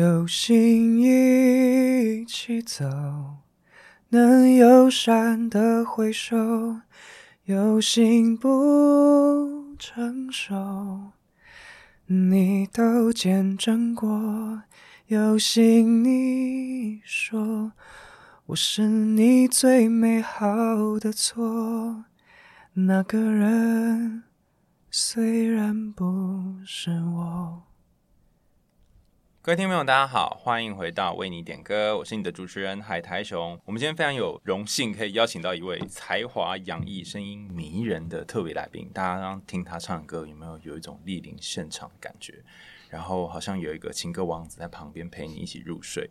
有心一起走，能友善的挥手，有心不成熟，你都见证过。有心你说，我是你最美好的错，那个人虽然不是我。各位听众朋友，大家好，欢迎回到为你点歌，我是你的主持人海苔熊。我们今天非常有荣幸可以邀请到一位才华洋溢、声音迷人的特别来宾。大家刚刚听他唱歌，有没有有一种莅临现场的感觉？然后好像有一个情歌王子在旁边陪你一起入睡。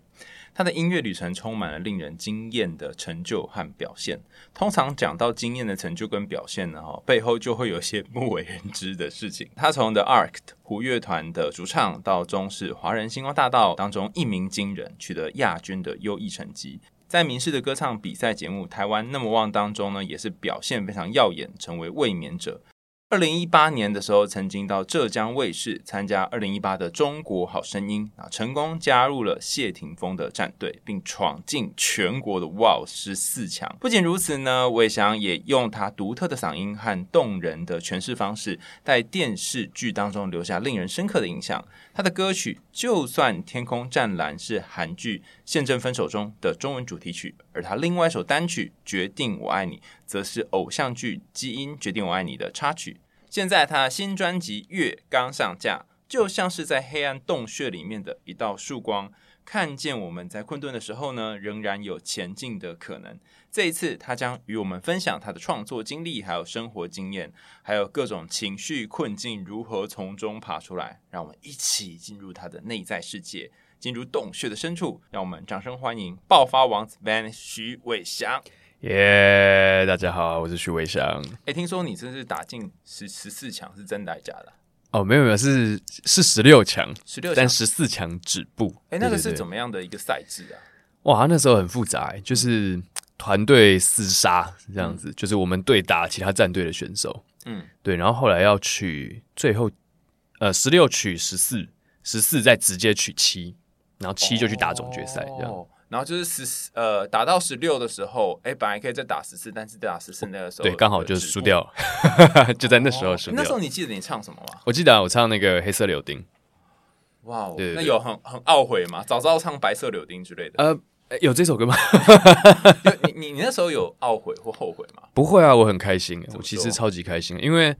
他的音乐旅程充满了令人惊艳的成就和表现。通常讲到惊艳的成就跟表现呢，哈，背后就会有些不为人知的事情。他从 The Ark 胡乐团的主唱到中视华人星光大道当中一鸣惊人，取得亚军的优异成绩。在民视的歌唱比赛节目《台湾那么旺》当中呢，也是表现非常耀眼，成为卫冕者。二零一八年的时候，曾经到浙江卫视参加二零一八的《中国好声音》啊，成功加入了谢霆锋的战队，并闯进全国的 WOW 十四强。不仅如此呢，伟翔也用他独特的嗓音和动人的诠释方式，在电视剧当中留下令人深刻的印象。他的歌曲《就算天空湛蓝》是韩剧《现正分手中》的中文主题曲，而他另外一首单曲《决定我爱你》则是偶像剧《基因决定我爱你》的插曲。现在他新专辑《月》刚上架，就像是在黑暗洞穴里面的一道曙光，看见我们在困顿的时候呢，仍然有前进的可能。这一次，他将与我们分享他的创作经历，还有生活经验，还有各种情绪困境如何从中爬出来。让我们一起进入他的内在世界，进入洞穴的深处。让我们掌声欢迎爆发王子 VAN 徐伟翔。耶！大家好，我是徐伟翔。哎，听说你这是打进十十四强，是真的还是假的？哦，没有没有，是是十六强，十六强，但十四强止步。哎，那个是怎么样的一个赛制啊？哇，那时候很复杂，就是。嗯团队厮杀这样子，嗯、就是我们对打其他战队的选手，嗯，对，然后后来要取最后，呃，十六取十四，十四再直接取七，然后七就去打总决赛，这样、哦，然后就是十呃打到十六的时候，哎，本来可以再打十四，但是打十四那个时候，对，刚好就是输掉了，就在那时候输掉、哦。那时候你记得你唱什么吗？我记得、啊、我唱那个黑色柳丁，哇，对，那有很很懊悔吗？早知道唱白色柳丁之类的，呃。欸、有这首歌吗？你你你那时候有懊悔或后悔吗？不会啊，我很开心，我其实超级开心，因为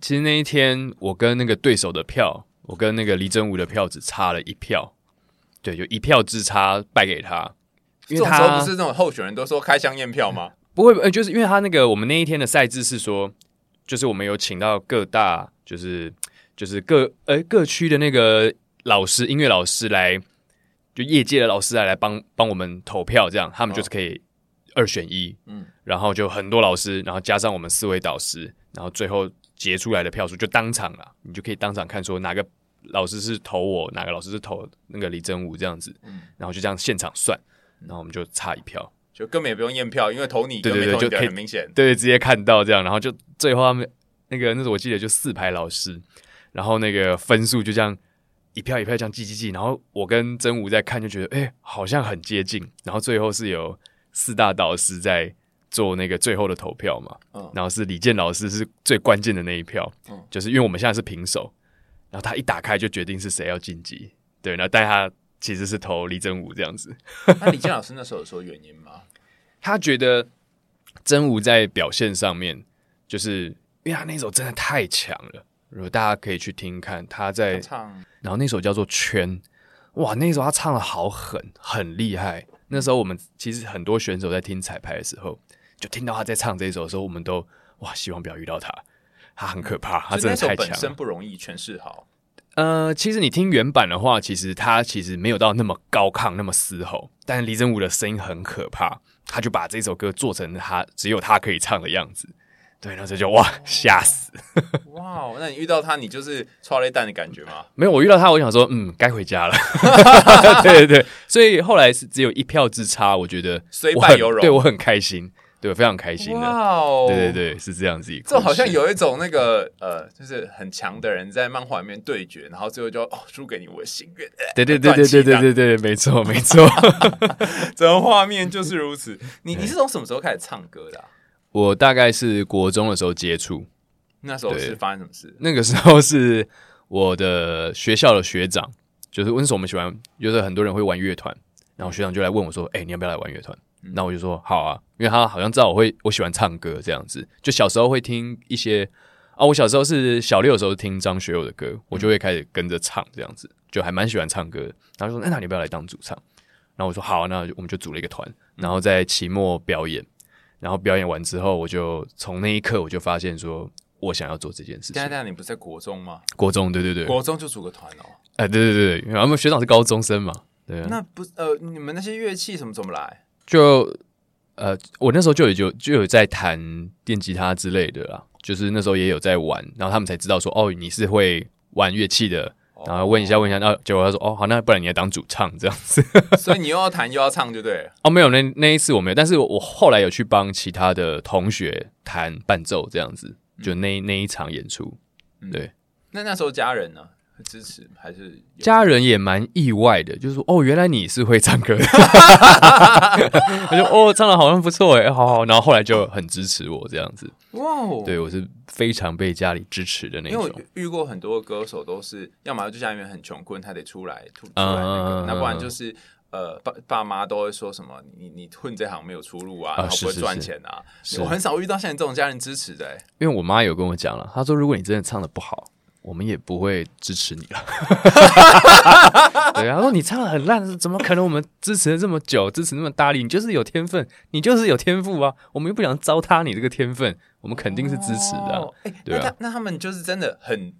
其实那一天我跟那个对手的票，我跟那个李真武的票只差了一票，对，就一票之差败给他。因为他这种时候不是那种候选人都说开箱验票吗？不会，就是因为他那个我们那一天的赛制是说，就是我们有请到各大，就是就是各呃、欸、各区的那个老师，音乐老师来。就业界的老师来来帮帮我们投票，这样他们就是可以二选一，嗯，然后就很多老师，然后加上我们四位导师，然后最后结出来的票数就当场了，你就可以当场看说哪个老师是投我，哪个老师是投那个李真武这样子，嗯，然后就这样现场算，然后我们就差一票，就根本也不用验票，因为投你对对对就可以很明显，对，直接看到这样，然后就最后他们那个那时候我记得就四排老师，然后那个分数就这样。一票一票这样记记记，然后我跟真武在看，就觉得哎、欸，好像很接近。然后最后是有四大导师在做那个最后的投票嘛，嗯、然后是李健老师是最关键的那一票，嗯、就是因为我们现在是平手，然后他一打开就决定是谁要晋级，对，然后但他其实是投李真武这样子。那李健老师那时候有说原因吗？他觉得真武在表现上面，就是因为他那首真的太强了。如果大家可以去听看他在唱，然后那首叫做《圈》，哇，那首他唱的好狠，很厉害。那时候我们其实很多选手在听彩排的时候，就听到他在唱这一首的时候，我们都哇，希望不要遇到他，他很可怕，他真的太强。本身不容易诠释好。呃，其实你听原版的话，其实他其实没有到那么高亢，那么嘶吼，但是李真武的声音很可怕，他就把这首歌做成他只有他可以唱的样子。对，然后这就哇吓死！哇，那你遇到他，你就是剉咧等的感觉吗？没有，我遇到他，我想说，嗯，该回家了。对对对，所以后来是只有一票之差，我觉得虽败犹荣，对我很开心。对非常开心的。对对对，是这样子一个。这好像有一种那个呃，就是很强的人在漫画里面对决，然后最后就哦输给你我的心愿。对对对对对对对对，没错没错，整个画面就是如此。你你是从什么时候开始唱歌的？我大概是国中的时候接触，那时候是发生什么事？那个时候是我的学校的学长，就是那时候我们喜欢，就是很多人会玩乐团，然后学长就来问我说：“哎，你要不要来玩乐团？”那我就说：“好啊。”因为他好像知道我会我喜欢唱歌这样子，就小时候会听一些啊，我小时候是小六的时候听张学友的歌，我就会开始跟着唱这样子，就还蛮喜欢唱歌。然后就说：“那你不要来当主唱？”然后我说：“好啊，那我们就组了一个团，然后在期末表演。”然后表演完之后，我就从那一刻我就发现说，我想要做这件事情。现在你不是在国中吗？国中，对对对，国中就组个团哦。哎，对对对，因为我们学长是高中生嘛，对啊。那不呃，你们那些乐器什么怎么来？就呃，我那时候就有就就有在弹电吉他之类的啦，就是那时候也有在玩，然后他们才知道说，哦，你是会玩乐器的。然后问一下，问一下，然后结果他说：“哦，好，那不然你来当主唱这样子。”所以你又要弹又要唱，就对了。哦，没有，那那一次我没有，但是我后来有去帮其他的同学弹伴奏，这样子，就那那一场演出。对，那那时候家人呢？支持还是家人也蛮意外的，就是说哦，原来你是会唱歌的，我就哦，唱的好像不错哎，好好，然后后来就很支持我这样子，哇哦，对我是非常被家里支持的那种。因为我遇过很多歌手，都是要么就家里面很穷困，他得出来出出来那个，那不然就是呃爸爸妈都会说什么，你你混这行没有出路啊，然后不会赚钱啊。我很少遇到像你这种家人支持的，因为我妈有跟我讲了，她说如果你真的唱的不好。我们也不会支持你了。对，然后说你唱的很烂，怎么可能？我们支持了这么久，支持那么大力，你就是有天分，你就是有天赋啊！我们又不想糟蹋你这个天分，我们肯定是支持的、啊。哦欸、对啊，那他们就是真的很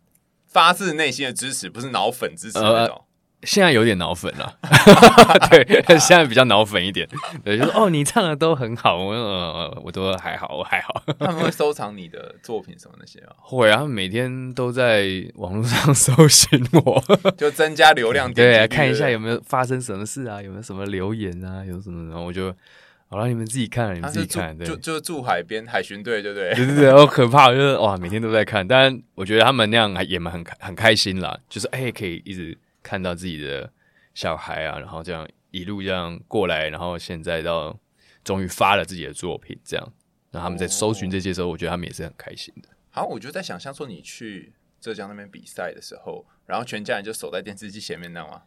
发自内心的支持，不是脑粉支持那种。呃现在有点脑粉了，对，现在比较脑粉一点。对，就是哦，你唱的都很好，我呃，我都还好，我还好。他们会收藏你的作品什么那些吗？会啊，他们每天都在网络上搜寻我，就增加流量。对，看一下有没有发生什么事啊，有没有什么留言啊，有什么，然后我就好了，你们自己看，你们自己看。对，就就住海边海巡队，对不对？对对对，好可怕，就是哇，每天都在看。但我觉得他们那样还也蛮很很开心啦，就是哎，可以一直。看到自己的小孩啊，然后这样一路这样过来，然后现在到终于发了自己的作品，这样，然后他们在搜寻这些时候，我觉得他们也是很开心的。好，我就在想象说，你去浙江那边比赛的时候，然后全家人就守在电视机前面，那吗？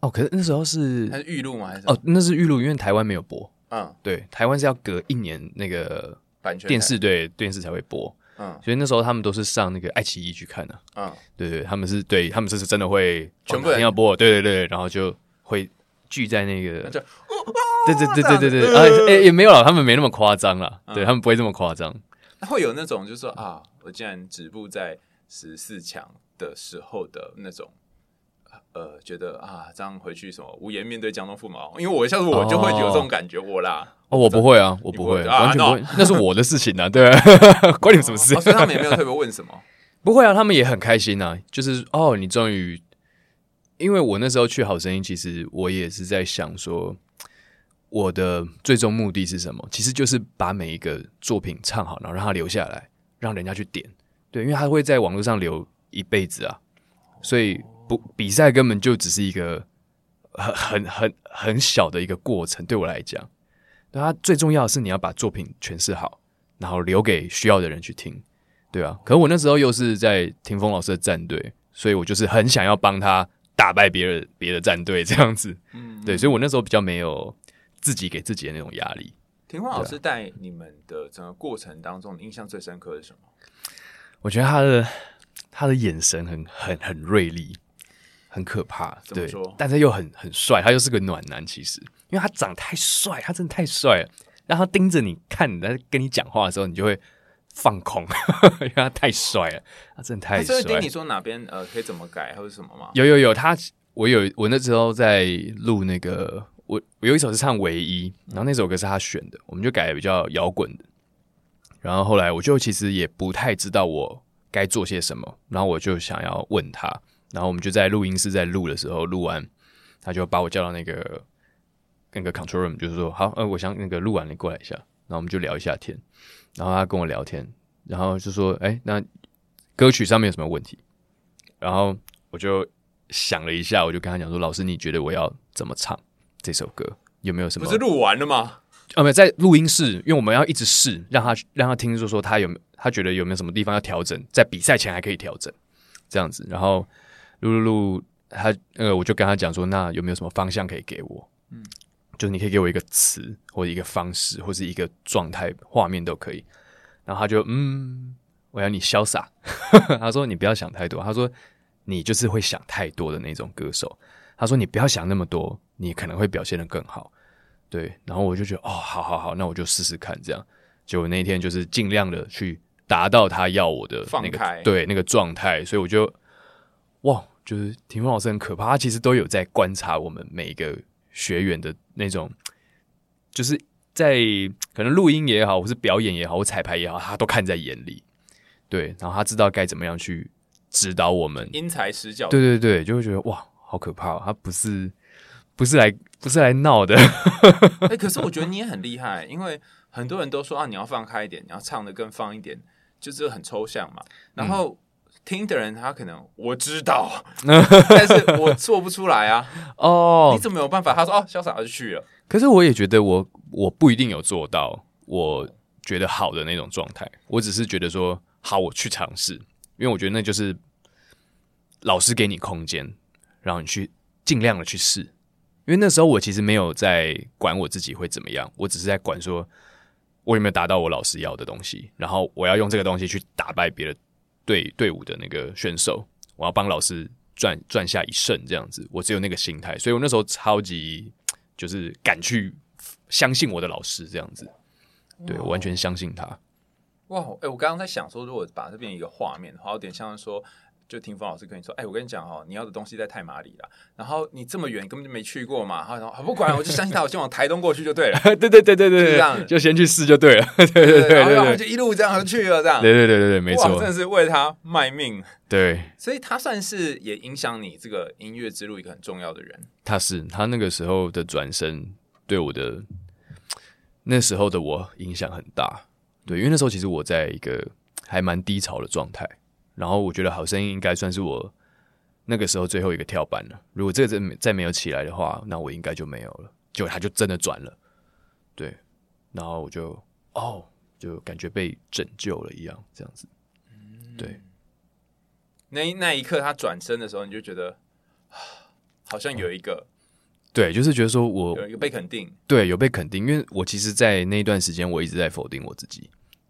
哦，可是那时候是还是预录吗？还是哦，那是预录，因为台湾没有播。嗯，对，台湾是要隔一年那个版权电视对电视才会播。嗯，所以那时候他们都是上那个爱奇艺去看的。嗯，对对，他们是对，他们这是真的会全部人要播，对对对，然后就会聚在那个，对对对对对对，啊，也也没有了，他们没那么夸张了，对他们不会这么夸张。会有那种就是说啊，我竟然止步在十四强的时候的那种。呃，觉得啊，这样回去什么无颜面对江东父母，因为我像是我就会有这种感觉，我啦，哦，我不会啊，我不会，完全不会，那是我的事情啊，对，关你什么事？所以他们也没有特别问什么，不会啊，他们也很开心啊，就是哦，你终于，因为我那时候去好声音，其实我也是在想说，我的最终目的是什么？其实就是把每一个作品唱好，然后让它留下来，让人家去点，对，因为他会在网络上留一辈子啊，所以。不，比赛根本就只是一个很很很很小的一个过程，对我来讲，对它最重要的是你要把作品诠释好，然后留给需要的人去听，对啊。可是我那时候又是在霆锋老师的战队，所以我就是很想要帮他打败别人别的战队这样子，嗯，对，所以我那时候比较没有自己给自己的那种压力。霆锋老师带你们的整个过程当中，你印象最深刻的是什么？我觉得他的他的眼神很很很锐利。很可怕，对，但是又很很帅，他又是个暖男。其实，因为他长得太帅，他真的太帅了。然后他盯着你看，在跟你讲话的时候，你就会放空，因为他太帅了，他真的太帅。所以你说哪边呃可以怎么改或者什么吗？有有有，他我有我那时候在录那个，我我有一首是唱唯一，然后那首歌是他选的，我们就改的比较摇滚的。然后后来我就其实也不太知道我该做些什么，然后我就想要问他。然后我们就在录音室在录的时候，录完他就把我叫到那个那个 control room，就是说好，呃，我想那个录完你过来一下。然后我们就聊一下天，然后他跟我聊天，然后就说：“哎，那歌曲上面有什么问题？”然后我就想了一下，我就跟他讲说：“老师，你觉得我要怎么唱这首歌？有没有什么？”不是录完了吗？啊，没有，在录音室，因为我们要一直试，让他让他听，说说他有他觉得有没有什么地方要调整，在比赛前还可以调整，这样子。然后录录录，他呃，我就跟他讲说，那有没有什么方向可以给我？嗯，就是你可以给我一个词，或者一个方式，或是一个状态、画面都可以。然后他就嗯，我要你潇洒。他说你不要想太多。他说你就是会想太多的那种歌手。他说你不要想那么多，你可能会表现的更好。对，然后我就觉得哦，好好好，那我就试试看这样。结果那天就是尽量的去达到他要我的那个对那个状态，所以我就哇，就是霆锋老师很可怕，他其实都有在观察我们每一个学员的那种，就是在可能录音也好，或是表演也好，或彩排也好，他都看在眼里。对，然后他知道该怎么样去指导我们，因材施教。对对对，就会觉得哇，好可怕哦，他不是。不是来不是来闹的，哎、欸，可是我觉得你也很厉害，因为很多人都说啊，你要放开一点，你要唱的更放一点，就是很抽象嘛。然后、嗯、听的人他可能我知道，但是我做不出来啊。哦，你怎么有办法？他说哦，潇洒就去了。可是我也觉得我我不一定有做到，我觉得好的那种状态。我只是觉得说好，我去尝试，因为我觉得那就是老师给你空间，然后你去尽量的去试。因为那时候我其实没有在管我自己会怎么样，我只是在管说我有没有达到我老师要的东西，然后我要用这个东西去打败别的队队伍的那个选手，我要帮老师赚赚下一胜这样子。我只有那个心态，所以我那时候超级就是敢去相信我的老师这样子，对，我完全相信他。哇，哎、我刚刚在想说，如果把这边一个画面的话，有点像说。就听风老师跟你说，哎、欸，我跟你讲哦，你要的东西在太麻里了，然后你这么远根本就没去过嘛，然后不管，我就相信他，我先往台东过去就对了。对对对对对，这样就先去试就对了。对对对对，然后就一路这样去了，这样。对对对对对，没错，真的是为他卖命。对，所以他算是也影响你这个音乐之路一个很重要的人。他是他那个时候的转身对我的那时候的我影响很大。对，因为那时候其实我在一个还蛮低潮的状态。然后我觉得好声音应该算是我那个时候最后一个跳板了。如果这个再再没有起来的话，那我应该就没有了。结果他就真的转了，对。然后我就哦，就感觉被拯救了一样，这样子。对。那那一刻他转身的时候，你就觉得好像有一个、嗯，对，就是觉得说我有被肯定，对，有被肯定。因为我其实，在那一段时间，我一直在否定我自己，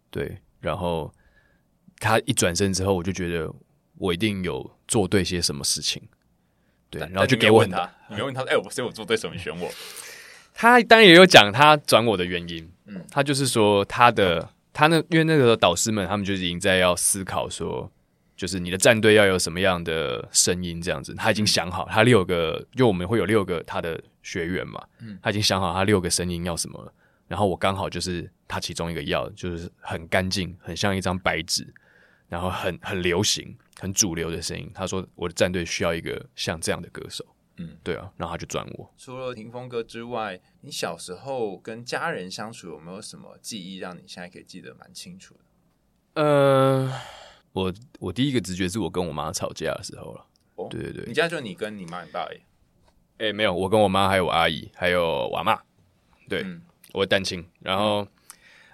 对，然后。他一转身之后，我就觉得我一定有做对些什么事情，对，然后就给我问他，你没问他，哎、欸，我所以我做对什么？你选我？他当然也有讲他转我的原因，嗯，他就是说他的他那因为那个导师们他们就已经在要思考说，就是你的战队要有什么样的声音这样子，他已经想好，他六个，因为我们会有六个他的学员嘛，嗯，他已经想好他六个声音要什么了，然后我刚好就是他其中一个要，就是很干净，很像一张白纸。然后很很流行、很主流的声音。他说：“我的战队需要一个像这样的歌手。”嗯，对啊，然后他就转我。除了霆锋哥之外，你小时候跟家人相处有没有什么记忆，让你现在可以记得蛮清楚的？呃，我我第一个直觉是我跟我妈吵架的时候了。哦，对对对，你家就你跟你妈、你爸而已？哎，没有，我跟我妈还有我阿姨还有我阿嬷。对，嗯、我单亲，然后。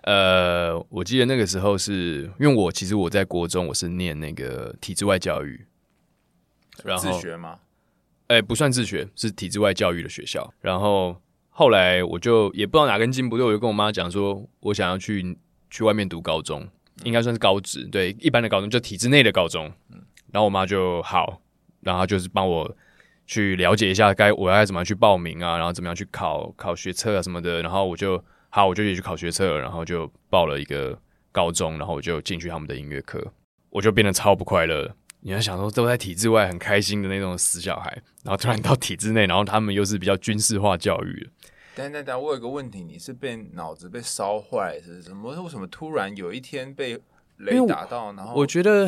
嗯呃，我记得那个时候是因为我其实我在国中我是念那个体制外教育，然后自学吗？哎，不算自学，是体制外教育的学校。然后后来我就也不知道哪根筋不对，我就跟我妈讲说，我想要去去外面读高中，应该算是高职，对，一般的高中就体制内的高中。然后我妈就好，然后就是帮我去了解一下该我要怎么去报名啊，然后怎么样去考考学测啊什么的，然后我就。好，我就也去考学测，然后就报了一个高中，然后我就进去他们的音乐课，我就变得超不快乐。你要想说都在体制外很开心的那种死小孩，然后突然到体制内，然后他们又是比较军事化教育。等等等，我有个问题，你是被脑子被烧坏，是什么？为什么突然有一天被雷打到？然后我觉得，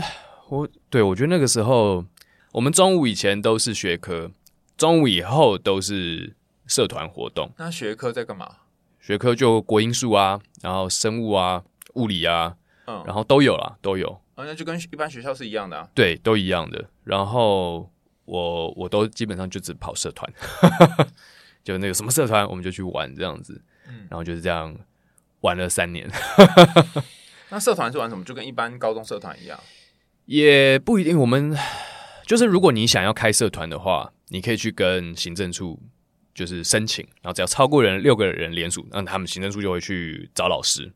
我对我觉得那个时候，我们中午以前都是学科，中午以后都是社团活动。那学科在干嘛？学科就国英数啊，然后生物啊、物理啊，嗯，然后都有啦，都有。啊，那就跟一般学校是一样的啊。对，都一样的。然后我我都基本上就只跑社团，就那个什么社团，我们就去玩这样子。嗯，然后就是这样玩了三年。那社团是玩什么？就跟一般高中社团一样？也不一定。我们就是如果你想要开社团的话，你可以去跟行政处就是申请，然后只要超过人六个人联署，那他们行政处就会去找老师。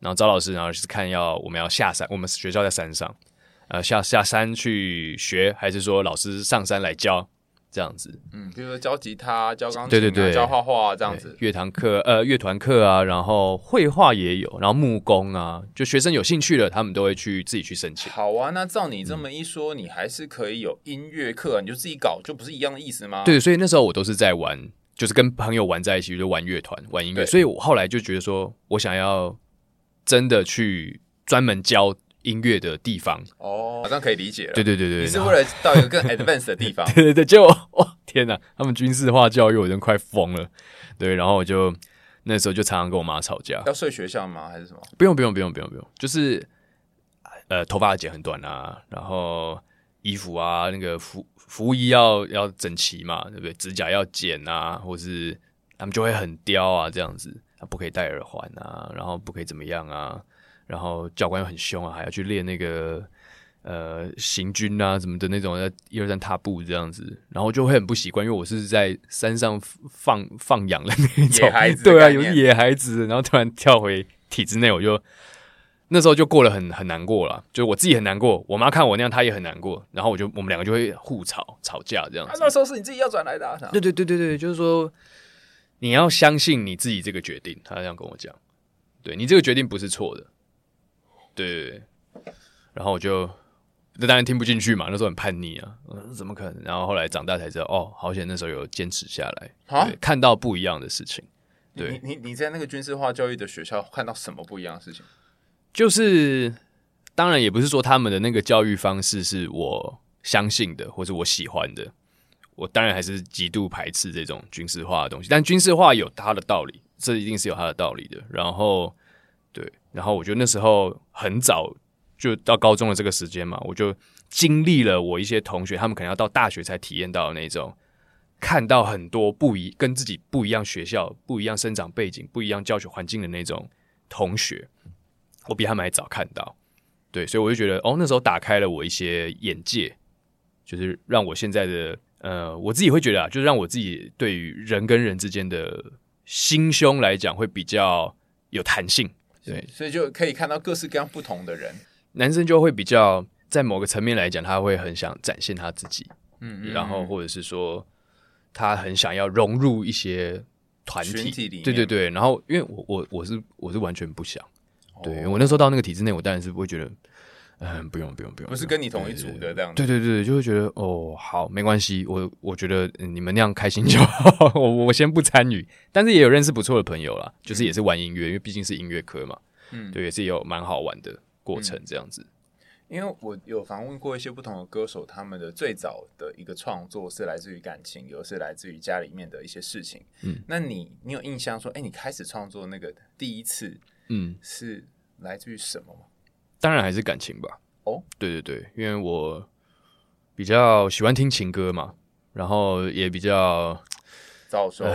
然后找老师，然后就是看要我们要下山，我们学校在山上，呃，下下山去学，还是说老师上山来教这样子？嗯，比如说教吉他、教钢琴、啊，对对对，教画画这样子。乐团课，呃，乐团课啊，然后绘画也有，然后木工啊，就学生有兴趣的，他们都会去自己去申请。好啊，那照你这么一说，嗯、你还是可以有音乐课，你就自己搞，就不是一样的意思吗？对，所以那时候我都是在玩，就是跟朋友玩在一起，就玩乐团、玩音乐。所以我后来就觉得说，我想要。真的去专门教音乐的地方哦，好像可以理解了。对对对对，你是为了到一个更 advanced 的地方。对对对，就 哇天哪，他们军事化教育，我真快疯了。对，然后我就那时候就常常跟我妈吵架。要睡学校吗？还是什么？不用不用不用不用不用，就是呃，头发要剪很短啊，然后衣服啊，那个服服衣要要整齐嘛，对不对？指甲要剪啊，或是他们就会很刁啊，这样子。不可以戴耳环啊，然后不可以怎么样啊，然后教官又很凶啊，还要去练那个呃行军啊什么的那种，要一二三踏步这样子，然后就会很不习惯，因为我是在山上放放养的那种，野孩子对啊，有野孩子，然后突然跳回体制内，我就那时候就过得很很难过了，就我自己很难过，我妈看我那样，她也很难过，然后我就我们两个就会互吵吵架这样子。啊，那时候是你自己要转来的啊？对对对对对，就是说。你要相信你自己这个决定，他这样跟我讲，对你这个决定不是错的，对，然后我就那当然听不进去嘛，那时候很叛逆啊，怎么可能？然后后来长大才知道，哦，好险那时候有坚持下来，看到不一样的事情。对，你你你在那个军事化教育的学校看到什么不一样的事情？就是当然也不是说他们的那个教育方式是我相信的，或者我喜欢的。我当然还是极度排斥这种军事化的东西，但军事化有它的道理，这一定是有它的道理的。然后，对，然后我觉得那时候很早就到高中的这个时间嘛，我就经历了我一些同学，他们可能要到大学才体验到的那种，看到很多不一跟自己不一样学校、不一样生长背景、不一样教学环境的那种同学，我比他们还早看到。对，所以我就觉得，哦，那时候打开了我一些眼界，就是让我现在的。呃，我自己会觉得啊，就是让我自己对于人跟人之间的心胸来讲，会比较有弹性，对，所以就可以看到各式各样不同的人。男生就会比较在某个层面来讲，他会很想展现他自己，嗯，嗯，然后或者是说他很想要融入一些团体，体里对对对。然后因为我我我是我是完全不想，对，我那时候到那个体制内，我当然是不会觉得。嗯，不用不用不用，不是跟你同一组的这样。对对对，就会觉得哦，好，没关系，我我觉得你们那样开心就好，我我先不参与。但是也有认识不错的朋友啦，就是也是玩音乐，因为毕竟是音乐科嘛，嗯，对，也是有蛮好玩的过程这样子。因为我有访问过一些不同的歌手，他们的最早的一个创作是来自于感情，有的是来自于家里面的一些事情。嗯，那你你有印象说，哎，你开始创作那个第一次，嗯，是来自于什么吗？当然还是感情吧。哦，对对对，因为我比较喜欢听情歌嘛，然后也比较早熟，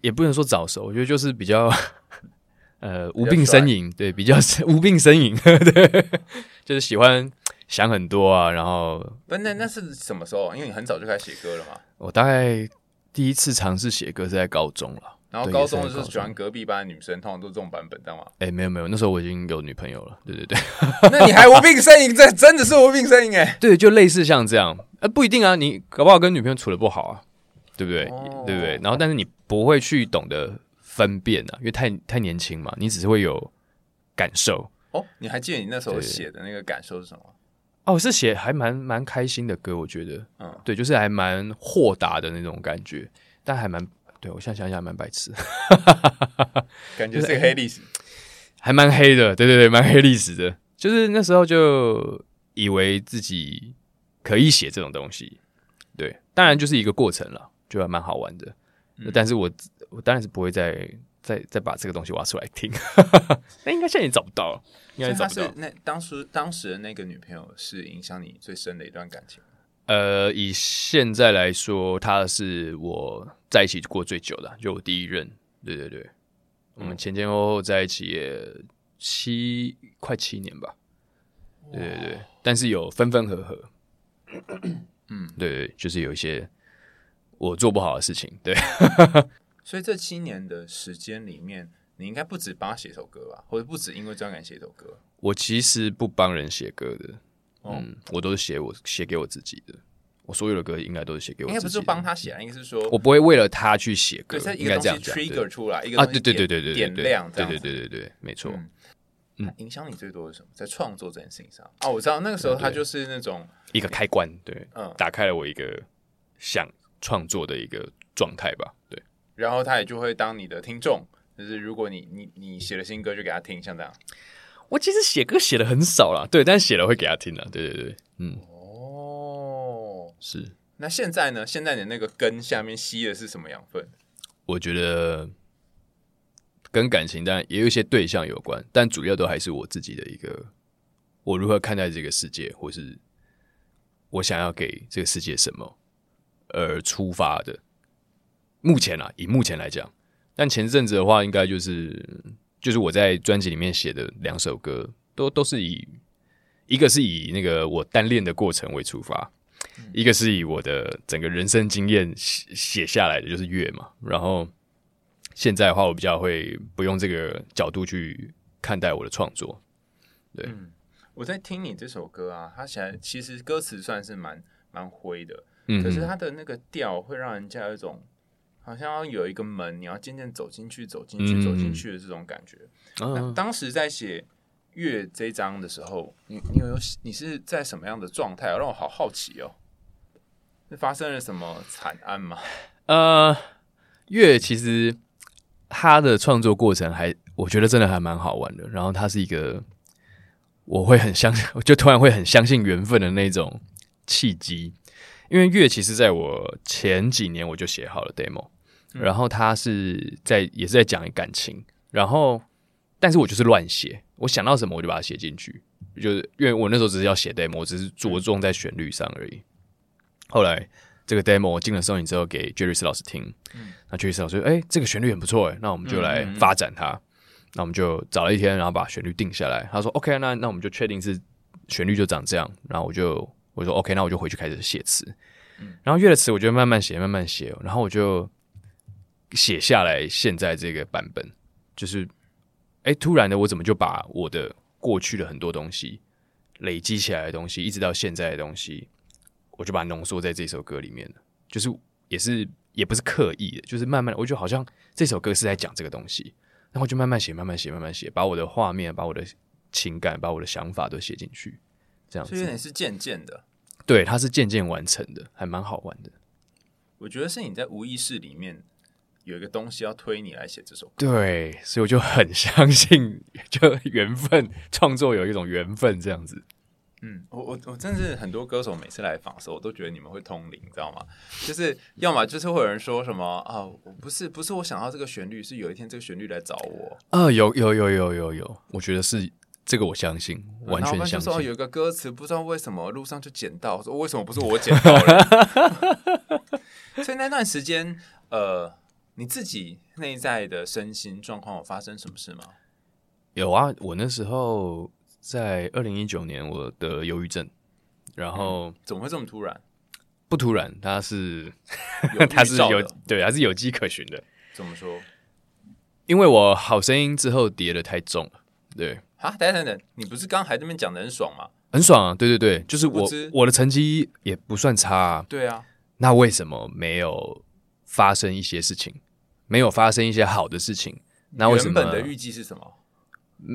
也不能说早熟，我觉得就是比较 呃无病呻吟，对，比较无病呻吟，对，就是喜欢想很多啊。然后，不，那那是什么时候？因为你很早就开始写歌了嘛。我大概第一次尝试写歌是在高中了。然后高中的时候喜欢隔壁班的女生，通常都这种版本，知道吗？哎，没有没有，那时候我已经有女朋友了。对对对，那你还无病 呻吟？这真的是无病呻吟哎。对，就类似像这样，呃，不一定啊，你搞不好跟女朋友处的不好啊，对不对？哦、对不对？然后，但是你不会去懂得分辨啊，因为太太年轻嘛，你只是会有感受。哦，你还记得你那时候写的那个感受是什么？哦，是写还蛮蛮开心的歌，我觉得，嗯，对，就是还蛮豁达的那种感觉，但还蛮。对，我现在想想还蛮白痴，感觉是个黑历史，还蛮黑的。对对对，蛮黑历史的。就是那时候就以为自己可以写这种东西，对，当然就是一个过程了，就还蛮好玩的。嗯、但是我我当然是不会再再再把这个东西挖出来听。那应该现在也找不到了，应该找不到。那当时当时的那个女朋友是影响你最深的一段感情？呃，以现在来说，他是我在一起过最久的，就我第一任。对对对，我们前前后后在一起也七快七年吧。对对对，但是有分分合合。嗯，对对，就是有一些我做不好的事情。对，所以这七年的时间里面，你应该不止帮他写首歌吧，或者不止因为这样敢写首歌。我其实不帮人写歌的。嗯，我都是写我写给我自己的，我所有的歌应该都是写给我自己的。应该不是帮他写，应该是说我不会为了他去写歌，应该这样 trigger 出来一个啊，对对对对对，点亮，对对对对对，没错。嗯，影响你最多的是什么？在创作这件事情上哦，我知道那个时候他就是那种一个开关，对，嗯，打开了我一个想创作的一个状态吧，对。然后他也就会当你的听众，就是如果你你你写了新歌，就给他听，像这样。我其实写歌写的很少啦，对，但是写了会给他听的，对对对，嗯，哦，是。那现在呢？现在你那个根下面吸的是什么养分？我觉得跟感情当然也有一些对象有关，但主要都还是我自己的一个，我如何看待这个世界，或是我想要给这个世界什么而出发的。目前啊，以目前来讲，但前阵子的话，应该就是。就是我在专辑里面写的两首歌，都都是以一个是以那个我单恋的过程为出发，嗯、一个是以我的整个人生经验写写下来的，就是乐嘛。然后现在的话，我比较会不用这个角度去看待我的创作。对、嗯，我在听你这首歌啊，它写其实歌词算是蛮蛮灰的，嗯，可是它的那个调会让人家有一种。好像要有一个门，你要渐渐走进去，走进去，走进去的这种感觉。嗯、那当时在写《月》这一章的时候，你你有你是在什么样的状态？让我好好奇哦。是发生了什么惨案吗？呃，《月》其实他的创作过程还，我觉得真的还蛮好玩的。然后他是一个，我会很相信，我就突然会很相信缘分的那种契机。因为《月》其实在我前几年我就写好了 demo。然后他是在也是在讲感情，然后但是我就是乱写，我想到什么我就把它写进去，就是因为我那时候只是要写 demo，我只是着重在旋律上而已。后来这个 demo 我进了 Sony 之后给 Jerry 老师听，那 Jerry 老师说：“哎，这个旋律很不错，哎，那我们就来发展它。”那我们就找了一天，然后把旋律定下来。他说：“OK，那那我们就确定是旋律就长这样。”然后我就我说：“OK，那我就回去开始写词。”然后乐的词我就慢慢写，慢慢写，然后我就。写下来，现在这个版本就是，哎、欸，突然的，我怎么就把我的过去的很多东西累积起来的东西，一直到现在的东西，我就把它浓缩在这首歌里面了。就是也是也不是刻意的，就是慢慢，我觉得好像这首歌是在讲这个东西，然后就慢慢写，慢慢写，慢慢写，把我的画面、把我的情感、把我的想法都写进去，这样子。所以你是渐渐的，对，它是渐渐完成的，还蛮好玩的。我觉得是你在无意识里面。有一个东西要推你来写这首歌，对，所以我就很相信，就缘分创作有一种缘分这样子。嗯，我我我真的是很多歌手每次来访的时候，我都觉得你们会通灵，你知道吗？就是要么就是会有人说什么啊，我不是不是我想要这个旋律，是有一天这个旋律来找我啊，有有有有有有，我觉得是这个，我相信，完全相信。有一个歌词不知道为什么路上就捡到，说为什么不是我捡到了？所以那段时间，呃。你自己内在的身心状况有发生什么事吗？有啊，我那时候在二零一九年，我得忧郁症，然后、嗯、怎么会这么突然？不突然，他是他是有 对，还是有迹可循的。怎么说？因为我好声音之后跌的太重了，对啊，等等等，你不是刚还那边讲的很爽吗？很爽啊，对对对，就是我我的成绩也不算差啊，对啊，那为什么没有发生一些事情？没有发生一些好的事情，那为什么？原本的预计是什么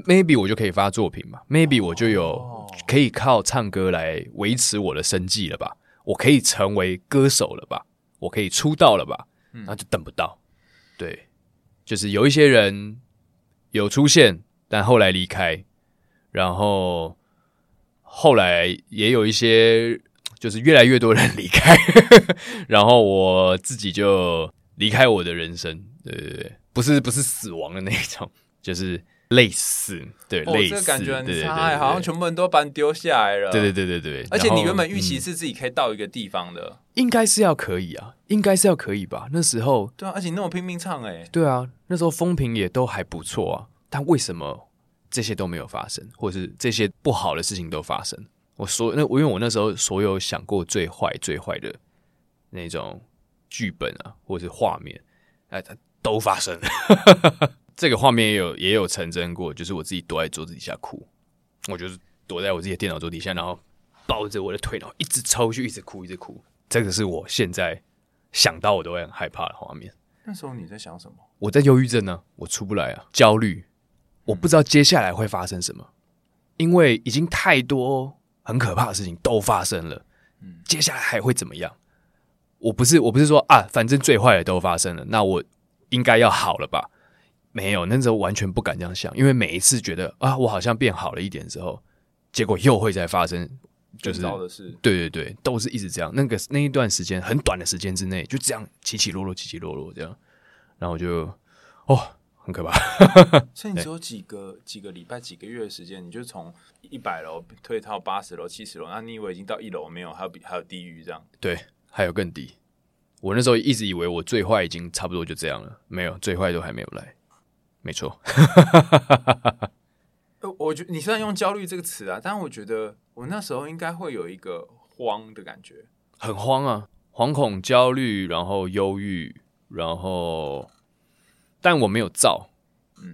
？Maybe 我就可以发作品嘛？Maybe 我就有可以靠唱歌来维持我的生计了吧？我可以成为歌手了吧？我可以出道了吧？那就等不到。对，就是有一些人有出现，但后来离开，然后后来也有一些，就是越来越多人离开，然后我自己就。离开我的人生，对对对，不是不是死亡的那种，就是类似，对，哦、类似，这个感觉很差，好像全部人都把你丢下来了，对对对对对，而且你原本预期是自己可以到一个地方的，嗯、应该是要可以啊，应该是要可以吧？那时候，对啊，而且你那么拼命唱、欸，哎，对啊，那时候风评也都还不错啊，但为什么这些都没有发生，或者是这些不好的事情都发生？我所那我因为我那时候所有想过最坏最坏的那种剧本啊，或者是画面，哎，它都发生了。这个画面也有也有成真过，就是我自己躲在桌子底下哭，我就是躲在我自己的电脑桌底下，然后抱着我的腿，然后一直抽去，一直哭，一直哭。这个是我现在想到我都会很害怕的画面。那时候你在想什么？我在忧郁症呢，我出不来啊，焦虑，我不知道接下来会发生什么，因为已经太多。很可怕的事情都发生了，嗯，接下来还会怎么样？我不是我不是说啊，反正最坏的都发生了，那我应该要好了吧？没有，那时候完全不敢这样想，因为每一次觉得啊，我好像变好了一点之后，结果又会再发生，就是对对对，都是一直这样。那个那一段时间很短的时间之内，就这样起起落落，起起落落这样，然后就哦。很可怕，所以你只有几个几个礼拜、几个月的时间，你就从一百楼退到八十楼、七十楼，那你以为已经到一楼没有？还有比还有地狱这样？对，还有更低。我那时候一直以为我最坏已经差不多就这样了，没有，最坏都还没有来。没错。呃，我觉得你虽然用焦虑这个词啊，但我觉得我那时候应该会有一个慌的感觉，很慌啊，惶恐、焦虑，然后忧郁，然后。但我没有躁，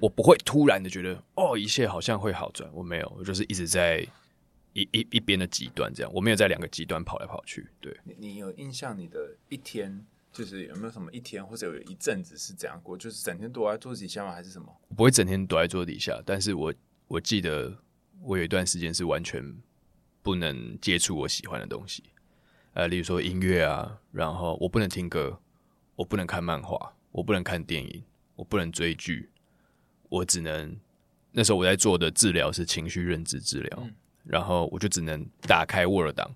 我不会突然的觉得哦，一切好像会好转。我没有，我就是一直在一一一边的极端这样，我没有在两个极端跑来跑去。对，你，你有印象你的一天就是有没有什么一天或者有一阵子是怎样过，就是整天躲在桌子底下吗？还是什么？我不会整天躲在桌子底下，但是我我记得我有一段时间是完全不能接触我喜欢的东西，呃，例如说音乐啊，然后我不能听歌，我不能看漫画，我不能看电影。我不能追剧，我只能那时候我在做的治疗是情绪认知治疗，嗯，然后我就只能打开 Word 档，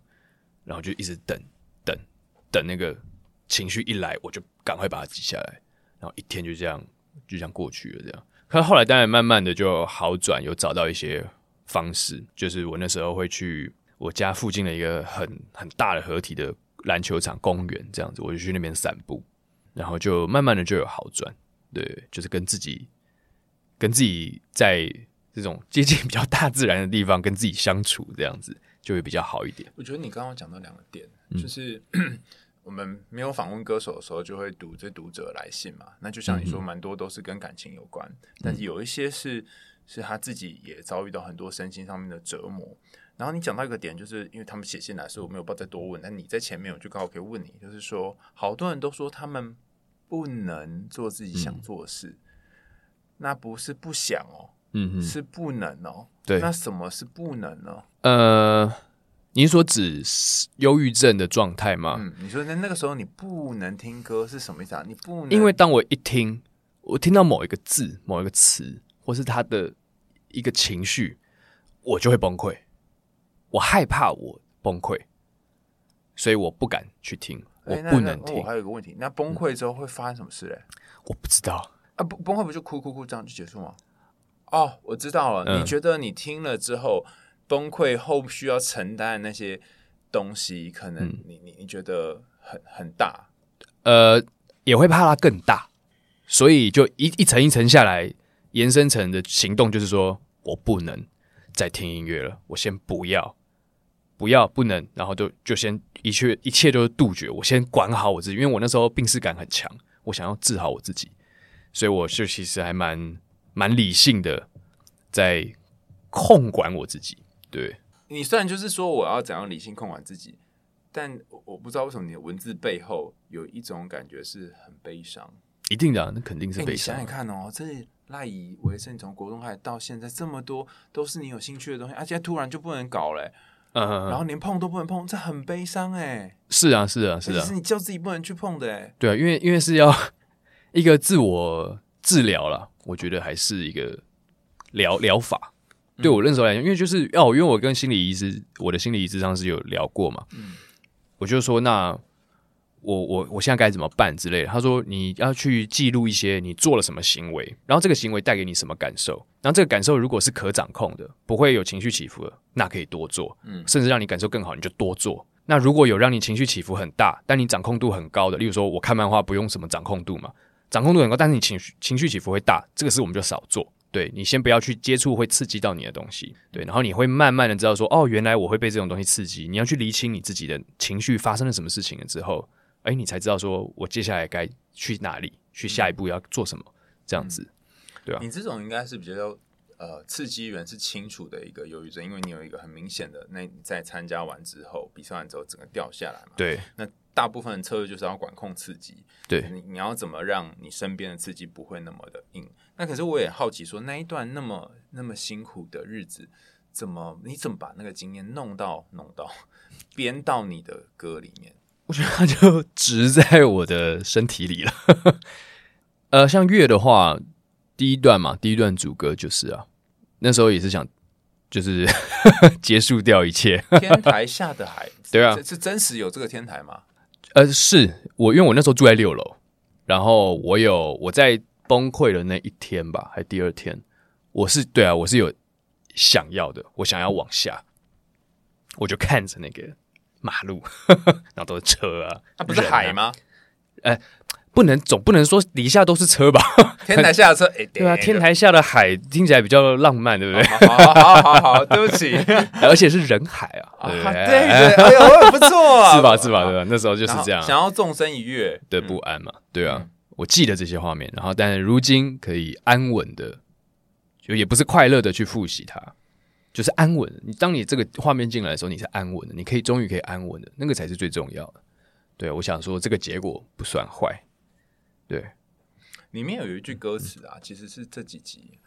然后就一直等等等那个情绪一来，我就赶快把它记下来，然后一天就这样就这样过去了。这样，可是后来当然慢慢的就好转，有找到一些方式，就是我那时候会去我家附近的一个很很大的合体的篮球场公园，这样子我就去那边散步，然后就慢慢的就有好转。对，就是跟自己，跟自己在这种接近比较大自然的地方跟自己相处，这样子就会比较好一点。我觉得你刚刚讲到两个点，就是、嗯、我们没有访问歌手的时候，就会读这读者来信嘛。那就像你说，蛮多都是跟感情有关，嗯、但是有一些是是他自己也遭遇到很多身心上面的折磨。然后你讲到一个点，就是因为他们写信来，所以我没有办法再多问。但你在前面，我就刚好可以问你，就是说，好多人都说他们。不能做自己想做的事，嗯、那不是不想哦，嗯，是不能哦。对，那什么是不能呢？呃，您所指忧郁症的状态吗？嗯，你说那那个时候你不能听歌是什么意思啊？你不能，因为当我一听，我听到某一个字、某一个词，或是他的一个情绪，我就会崩溃。我害怕我崩溃，所以我不敢去听。我不能听。还有一个问题，那崩溃之后会发生什么事嘞？我不知道啊，不崩溃不就哭哭哭这样就结束吗？哦，我知道了。嗯、你觉得你听了之后崩溃后需要承担的那些东西，可能你你、嗯、你觉得很很大？呃，也会怕它更大，所以就一一层一层下来，延伸成的行动就是说我不能再听音乐了，我先不要。不要，不能，然后就就先一切一切都是杜绝。我先管好我自己，因为我那时候病识感很强，我想要治好我自己，所以我就其实还蛮蛮理性的，在控管我自己。对，你虽然就是说我要怎样理性控管自己，但我不知道为什么你的文字背后有一种感觉是很悲伤。一定的，那肯定是悲伤。欸、你想想看哦，这赖以为生，从国中开始到现在，这么多都是你有兴趣的东西，而、啊、且突然就不能搞嘞。嗯，然后连碰都不能碰，这很悲伤哎。是啊，是啊，是啊，是你叫自己不能去碰的哎。对啊，因为因为是要 一个自我治疗了，我觉得还是一个疗疗法。对我那时候来讲，因为就是哦，因为我跟心理医师，我的心理医师上是有聊过嘛。嗯，我就说那我我我现在该怎么办之类的。他说你要去记录一些你做了什么行为，然后这个行为带给你什么感受，然后这个感受如果是可掌控的，不会有情绪起伏的，那可以多做，嗯，甚至让你感受更好，你就多做。那如果有让你情绪起伏很大，但你掌控度很高的，例如说我看漫画不用什么掌控度嘛，掌控度很高，但是你情绪情绪起伏会大，这个事我们就少做。对，你先不要去接触会刺激到你的东西，对，然后你会慢慢的知道说，哦，原来我会被这种东西刺激。你要去厘清你自己的情绪发生了什么事情了之后，哎，你才知道说我接下来该去哪里，去下一步要做什么，这样子，对啊。你这种应该是比较。呃，刺激源是清楚的一个忧郁症，因为你有一个很明显的，那你在参加完之后，比赛完之后，整个掉下来嘛。对。那大部分的策略就是要管控刺激。对。你你要怎么让你身边的刺激不会那么的硬？那可是我也好奇说，那一段那么那么辛苦的日子，怎么你怎么把那个经验弄到弄到编到你的歌里面？我觉得它就 植在我的身体里了。呃，像乐的话，第一段嘛，第一段主歌就是啊。那时候也是想，就是 结束掉一切。天台下的海，对啊，是真实有这个天台吗？呃，是我，因为我那时候住在六楼，然后我有我在崩溃的那一天吧，还第二天，我是对啊，我是有想要的，我想要往下，我就看着那个马路，然后都是车啊，它不是海吗？哎。不能总不能说底下都是车吧？天台下的车，欸、对啊，天台下的海听起来比较浪漫，对不对？好好好好好，对不起，而且是人海啊，对对，对，哎呦，不错啊，是吧是吧？对吧？那时候就是这样，想要纵身一跃的不安嘛，对啊，我记得这些画面，然后但如今可以安稳的，就也不是快乐的去复习它，就是安稳。你当你这个画面进来的时候，你是安稳的，你可以终于可以安稳的，那个才是最重要的。对，我想说这个结果不算坏。对，里面有一句歌词啊，其实是这几集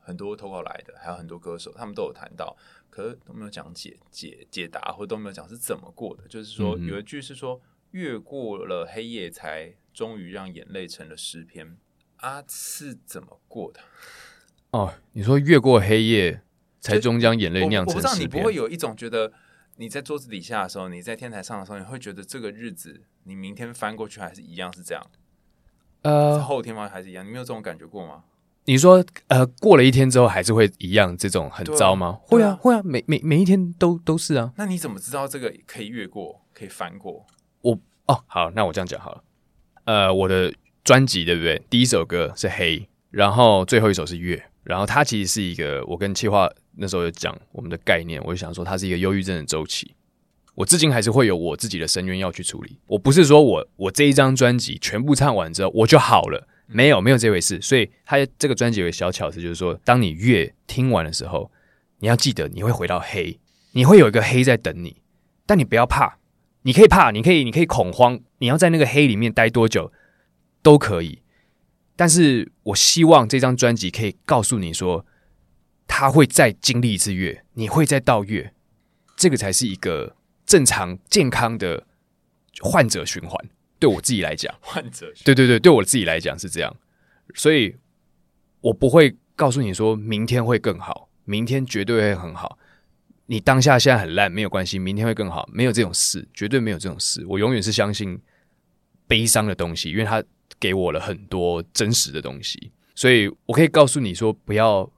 很多投稿来的，还有很多歌手，他们都有谈到，可是都没有讲解解解答，或都没有讲是怎么过的。就是说，有一句是说，越过了黑夜，才终于让眼泪成了诗篇。啊，是怎么过的？哦，你说越过黑夜，才终将眼泪酿成诗篇。我不知道你不会有一种觉得，你在桌子底下的时候，你在天台上的时候，你会觉得这个日子，你明天翻过去还是一样是这样。呃，后天吗？还是一样？你没有这种感觉过吗？你说，呃，过了一天之后还是会一样，这种很糟吗？啊会啊，会啊，每每每一天都都是啊。那你怎么知道这个可以越过，可以翻过？我哦，好，那我这样讲好了。呃，我的专辑对不对？第一首歌是黑，然后最后一首是月，然后它其实是一个，我跟企划那时候有讲我们的概念，我就想说它是一个忧郁症的周期。我至今还是会有我自己的深渊要去处理。我不是说我我这一张专辑全部唱完之后我就好了，没有没有这回事。所以他这个专辑有个小巧思，就是说，当你越听完的时候，你要记得你会回到黑，你会有一个黑在等你，但你不要怕，你可以怕，你可以你可以恐慌，你要在那个黑里面待多久都可以。但是我希望这张专辑可以告诉你说，他会再经历一次月，你会再到月，这个才是一个。正常健康的患者循环，对我自己来讲，患者循，对对对，对我自己来讲是这样，所以我不会告诉你说明天会更好，明天绝对会很好。你当下现在很烂没有关系，明天会更好，没有这种事，绝对没有这种事。我永远是相信悲伤的东西，因为它给我了很多真实的东西，所以我可以告诉你说，不要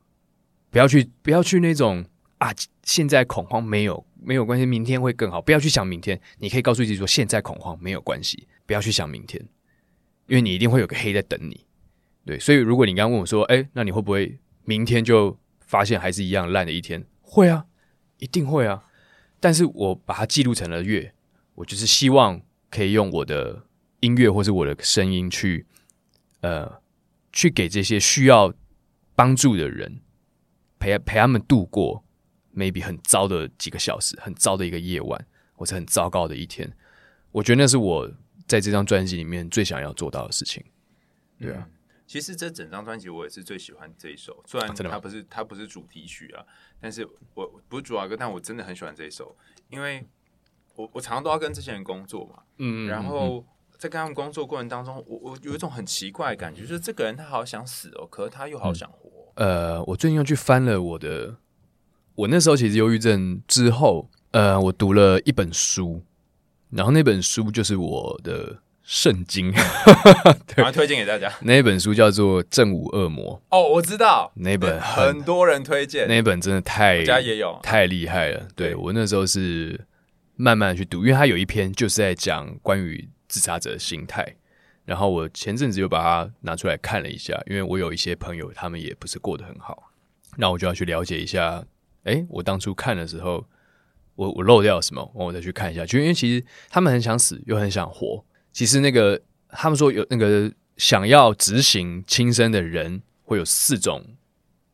不要去不要去那种啊，现在恐慌没有。没有关系，明天会更好。不要去想明天，你可以告诉自己说，现在恐慌没有关系，不要去想明天，因为你一定会有个黑在等你。对，所以如果你刚刚问我说，哎，那你会不会明天就发现还是一样烂的一天？会啊，一定会啊。但是我把它记录成了月，我就是希望可以用我的音乐或是我的声音去，呃，去给这些需要帮助的人陪陪他们度过。Maybe 很糟的几个小时，很糟的一个夜晚，或者很糟糕的一天，我觉得那是我在这张专辑里面最想要做到的事情。对啊，嗯、其实这整张专辑我也是最喜欢这一首，虽然它不是、啊、它不是主题曲啊，但是我不是主打歌，但我真的很喜欢这一首，因为我我常常都要跟这些人工作嘛，嗯，然后在跟他们工作过程当中，我我有一种很奇怪的感觉，就是这个人他好想死哦，可是他又好想活。嗯、呃，我最近又去翻了我的。我那时候其实忧郁症之后，呃，我读了一本书，然后那本书就是我的圣经，对，推荐给大家。那本书叫做《正午恶魔》。哦，我知道那本很，很多人推荐，那本真的太，家也有，太厉害了。对，我那时候是慢慢去读，因为它有一篇就是在讲关于自杀者的心态。然后我前阵子又把它拿出来看了一下，因为我有一些朋友他们也不是过得很好，那我就要去了解一下。哎，我当初看的时候，我我漏掉了什么？我再去看一下。就因为其实他们很想死，又很想活。其实那个他们说有那个想要执行轻生的人会有四种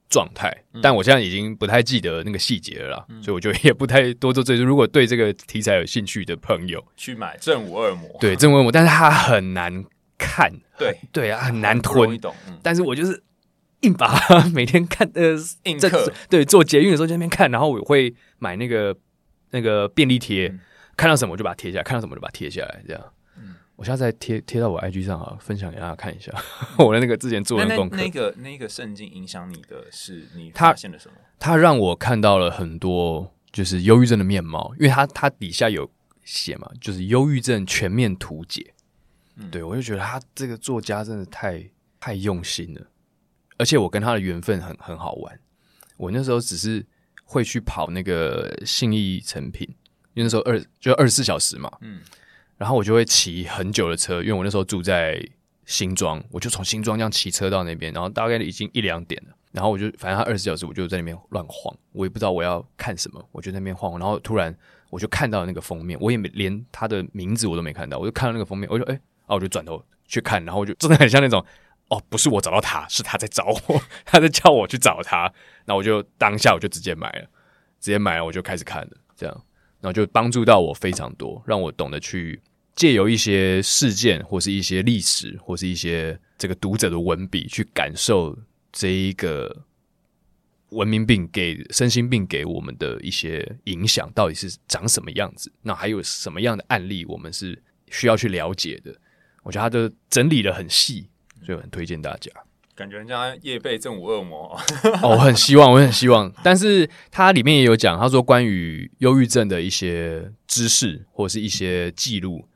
状态，嗯、但我现在已经不太记得那个细节了啦，嗯、所以我就也不太多做这。如果对这个题材有兴趣的朋友，去买《正午恶魔》。对，《正午恶魔》，但是它很难看。对对啊，很难吞。嗯、但是我就是硬把它每天看呃，硬课对，做捷运的时候在那边看，然后我会买那个那个便利贴，嗯、看到什么我就把它贴下来，看到什么就把它贴下来，这样。我现在再贴贴到我 IG 上啊，分享给大家看一下 我的那个之前做的功课。那个那个圣经影响你的是你发现了什么？他，他让我看到了很多就是忧郁症的面貌，因为他他底下有写嘛，就是忧郁症全面图解。嗯，对，我就觉得他这个作家真的太太用心了，而且我跟他的缘分很很好玩。我那时候只是会去跑那个信义成品，因为那时候二就二十四小时嘛，嗯。然后我就会骑很久的车，因为我那时候住在新庄，我就从新庄这样骑车到那边，然后大概已经一两点了。然后我就反正他二十四小时，我就在那边乱晃，我也不知道我要看什么，我就在那边晃。然后突然我就看到那个封面，我也没连他的名字我都没看到，我就看到那个封面，我就哎，然后我就转头去看，然后我就真的很像那种哦，不是我找到他，是他在找我，他在叫我去找他。那我就当下我就直接买了，直接买了，我就开始看了，这样。然后就帮助到我非常多，让我懂得去借由一些事件，或是一些历史，或是一些这个读者的文笔，去感受这一个文明病给身心病给我们的一些影响到底是长什么样子。那还有什么样的案例，我们是需要去了解的？我觉得他的整理的很细，所以我很推荐大家。感觉人家业备正午恶魔，哦，我很希望，我很希望。但是它里面也有讲，他说关于忧郁症的一些知识或者是一些记录，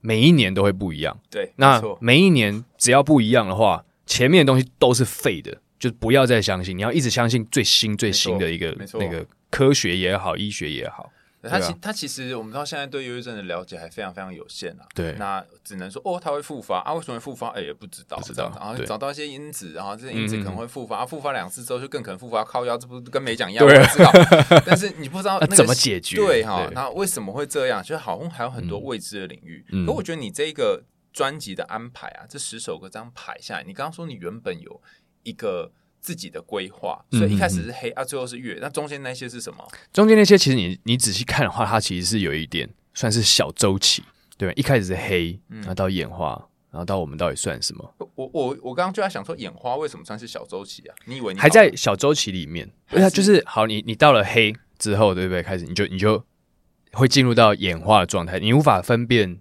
每一年都会不一样。对，那每一年只要不一样的话，前面的东西都是废的，就不要再相信。你要一直相信最新最新的一个那个科学也好，医学也好。他其他其实我们到现在对忧郁症的了解还非常非常有限啊。对，那只能说哦，他会复发啊？为什么会复发？哎，也不知道，不知道。然后找到一些因子，然后这些因子可能会复发，啊，复发两次之后就更可能复发，靠药，这不跟没讲一样？我知道，但是你不知道 那怎么解决？对哈，那为什么会这样？其实好像还有很多未知的领域。可我觉得你这个专辑的安排啊，这十首歌这样排下来，你刚刚说你原本有一个。自己的规划，所以一开始是黑、嗯、啊，最后是月。那中间那些是什么？中间那些其实你你仔细看的话，它其实是有一点算是小周期，对吧？一开始是黑，然后到演化，然后到我们到底算什么？我我我刚刚就在想说，演化为什么算是小周期啊？你以为你还在小周期里面？对啊，就是好，你你到了黑之后，对不对？开始你就你就会进入到演化的状态，你无法分辨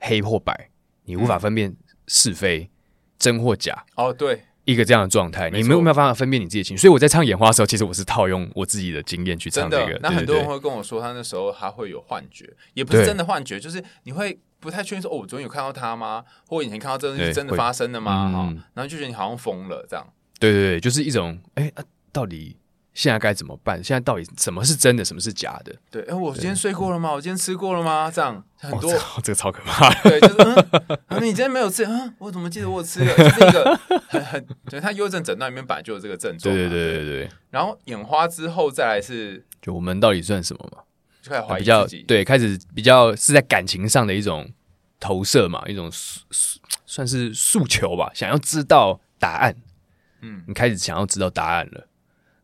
黑或白，你无法分辨是非、嗯、真或假。哦，对。一个这样的状态，你没有没有办法分辨你自己的情绪，所以我在唱眼花的时候，其实我是套用我自己的经验去唱这个。那很多人会跟我说，他那时候他会有幻觉，也不是真的幻觉，就是你会不太确定说，哦，我昨天有看到他吗？或以前看到这东西真的发生的吗？哈，然后就觉得你好像疯了这样。对对对，就是一种，哎，到底。现在该怎么办？现在到底什么是真的，什么是假的？对，哎，我今天睡过了吗？我今天吃过了吗？这样很多，这个超可怕。对，就是，你今天没有吃，嗯，我怎么记得我吃了？就是一个很 很，对，他忧郁症诊断里面本来就有这个症状。对对对对对。然后眼花之后再来是，就我们到底算什么嘛？就开始怀疑比较对，开始比较是在感情上的一种投射嘛，一种算是诉求吧，想要知道答案。嗯，你开始想要知道答案了。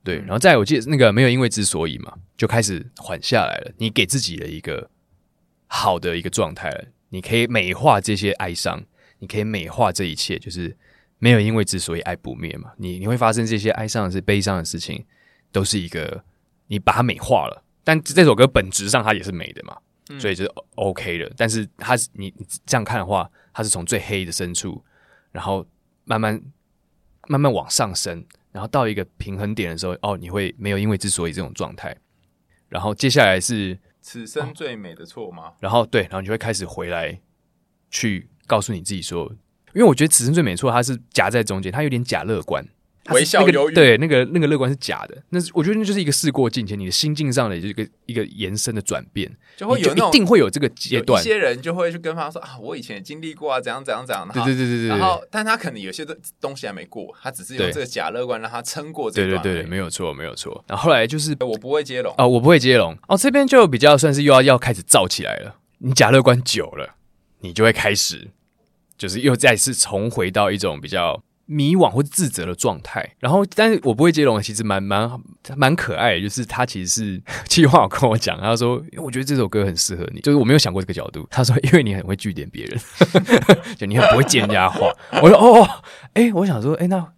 对，然后再我记得那个没有因为之所以嘛，就开始缓下来了。你给自己的一个好的一个状态了，你可以美化这些哀伤，你可以美化这一切，就是没有因为之所以爱不灭嘛。你你会发生这些哀伤的是悲伤的事情，都是一个你把它美化了。但这首歌本质上它也是美的嘛，所以就是 OK 的。但是它是你你这样看的话，它是从最黑的深处，然后慢慢慢慢往上升。然后到一个平衡点的时候，哦，你会没有因为之所以这种状态，然后接下来是此生最美的错吗？然后对，然后你就会开始回来去告诉你自己说，因为我觉得此生最美的错，它是夹在中间，它有点假乐观。微笑犹豫，对，那个那个乐观是假的，那是我觉得那就是一个事过境迁，你的心境上的一个一个延伸的转变，就会有一定会有这个阶段。一些人就会去跟他说啊，我以前也经历过啊，怎样怎样怎样。对对对对对。然后，但他可能有些东东西还没过，他只是用这个假乐观让他撑过这段。对对对，没有错没有错。然后后来就是我不会接龙啊，我不会接龙哦，这边就比较算是又要要开始造起来了。你假乐观久了，你就会开始就是又再次重回到一种比较。迷惘或自责的状态，然后，但是我不会接龙，其实蛮蛮蛮可爱的，就是他其实是计划跟我讲，他说，因为我觉得这首歌很适合你，就是我没有想过这个角度。他说，因为你很会据点别人，就你很不会接人家话。我说，哦，哎、欸，我想说，哎、欸，那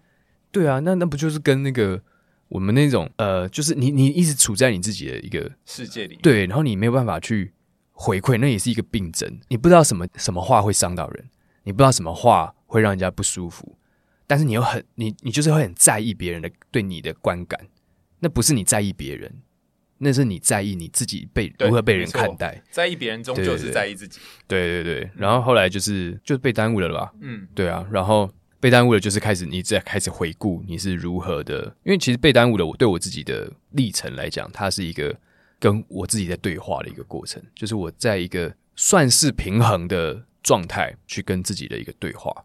对啊，那那不就是跟那个我们那种呃，就是你你一直处在你自己的一个世界里，对，然后你没有办法去回馈，那也是一个病症。你不知道什么什么话会伤到人，你不知道什么话会让人家不舒服。但是你又很你你就是会很在意别人的对你的观感，那不是你在意别人，那是你在意你自己被如何被人看待。在意别人终究是在意自己。对对对，然后后来就是就被耽误了了吧？嗯，对啊，然后被耽误了，就是开始你再开始回顾你是如何的，因为其实被耽误了，我对我自己的历程来讲，它是一个跟我自己在对话的一个过程，就是我在一个算是平衡的状态去跟自己的一个对话。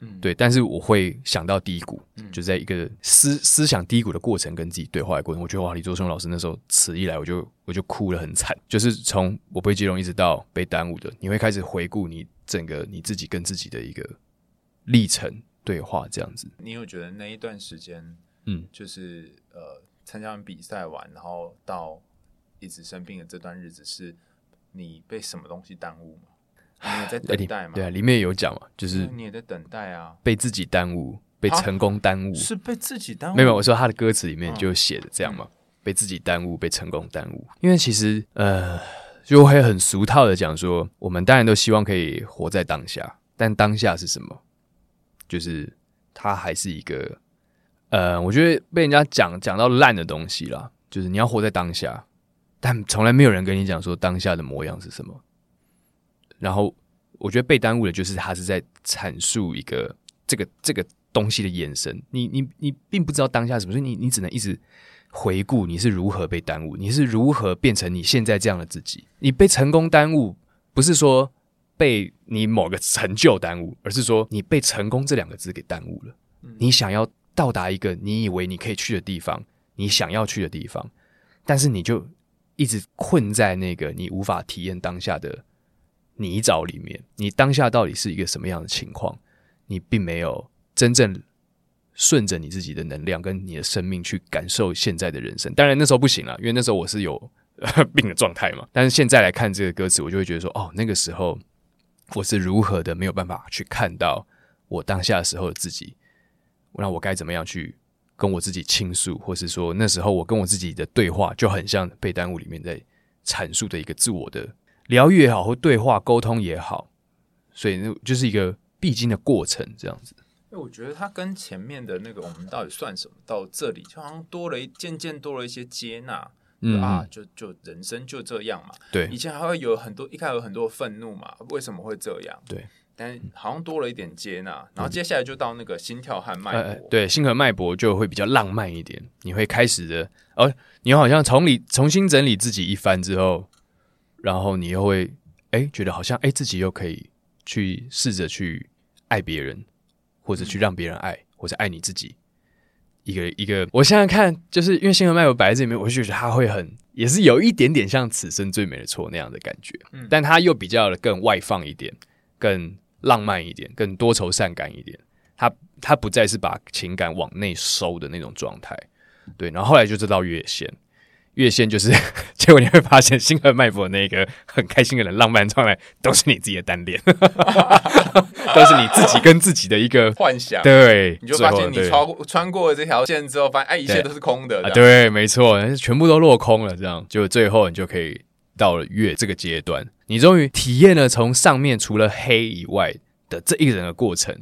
嗯，对，但是我会想到低谷，嗯、就在一个思思想低谷的过程，跟自己对话的过程，我觉得哇，李卓雄老师那时候词一来，我就我就哭了很惨，就是从我被接龙一直到被耽误的，你会开始回顾你整个你自己跟自己的一个历程对话，这样子。你有觉得那一段时间，嗯，就是呃，参加完比赛完，然后到一直生病的这段日子，是你被什么东西耽误吗？你也在等待嘛？对啊，里面有讲嘛，就是你也在等待啊，被自己耽误，被成功耽误，是被自己耽误。没有，我说他的歌词里面就写的这样嘛，嗯、被自己耽误，被成功耽误。因为其实呃，就会很俗套的讲说，我们当然都希望可以活在当下，但当下是什么？就是它还是一个呃，我觉得被人家讲讲到烂的东西啦。就是你要活在当下，但从来没有人跟你讲说当下的模样是什么。然后我觉得被耽误的，就是他是在阐述一个这个这个东西的眼神。你你你并不知道当下什么，所以你你只能一直回顾你是如何被耽误，你是如何变成你现在这样的自己。你被成功耽误，不是说被你某个成就耽误，而是说你被成功这两个字给耽误了。你想要到达一个你以为你可以去的地方，你想要去的地方，但是你就一直困在那个你无法体验当下的。泥沼里面，你当下到底是一个什么样的情况？你并没有真正顺着你自己的能量跟你的生命去感受现在的人生。当然那时候不行了，因为那时候我是有 病的状态嘛。但是现在来看这个歌词，我就会觉得说，哦，那个时候我是如何的没有办法去看到我当下的时候的自己。那我该怎么样去跟我自己倾诉，或是说那时候我跟我自己的对话，就很像被耽误里面在阐述的一个自我的。疗愈也好，或对话沟通也好，所以那就是一个必经的过程，这样子。因为我觉得它跟前面的那个“我们到底算什么”到这里，就好像多了一渐渐多了一些接纳，嗯啊，就就人生就这样嘛。对，以前还会有很多，一开始有很多愤怒嘛，为什么会这样？对，但好像多了一点接纳，然后接下来就到那个心跳和脉搏，呃，对，心和脉搏就会比较浪漫一点。你会开始的，哦，你好像从理重新整理自己一番之后。然后你又会哎，觉得好像哎，自己又可以去试着去爱别人，或者去让别人爱，或者爱你自己。一个一个，我现在看，就是因为星河麦我摆在这里面，我就觉得他会很，也是有一点点像此生最美的错那样的感觉。嗯，但他又比较的更外放一点，更浪漫一点，更多愁善感一点。他他不再是把情感往内收的那种状态。对，然后后来就知道月线。越线就是，结果你会发现，星河脉搏那个 很开心的人，浪漫状态都是你自己的单恋，都是你自己跟自己的一个幻想。对，你就发现你穿过穿过了这条线之后，发现哎，一切都是空的。啊，对，没错，全部都落空了。这样，就最后你就可以到了越这个阶段，你终于体验了从上面除了黑以外的这一人的过程，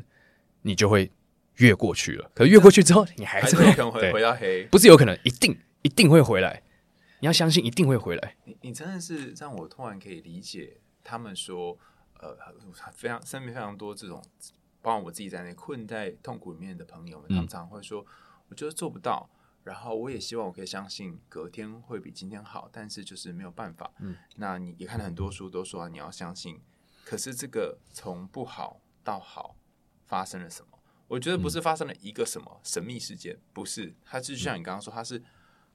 你就会越过去了。可是越过去之后，你还是会可能会回到黑，不是有可能，一定一定会回来。你要相信一定会回来。你你真的是让我突然可以理解他们说，呃，非常身边非常多这种，包括我自己在内困在痛苦里面的朋友们，他们常常会说，我觉得做不到。然后我也希望我可以相信隔天会比今天好，但是就是没有办法。嗯，那你也看了很多书，都说你要相信。可是这个从不好到好发生了什么？我觉得不是发生了一个什么神秘事件，不是，它就像你刚刚说，它是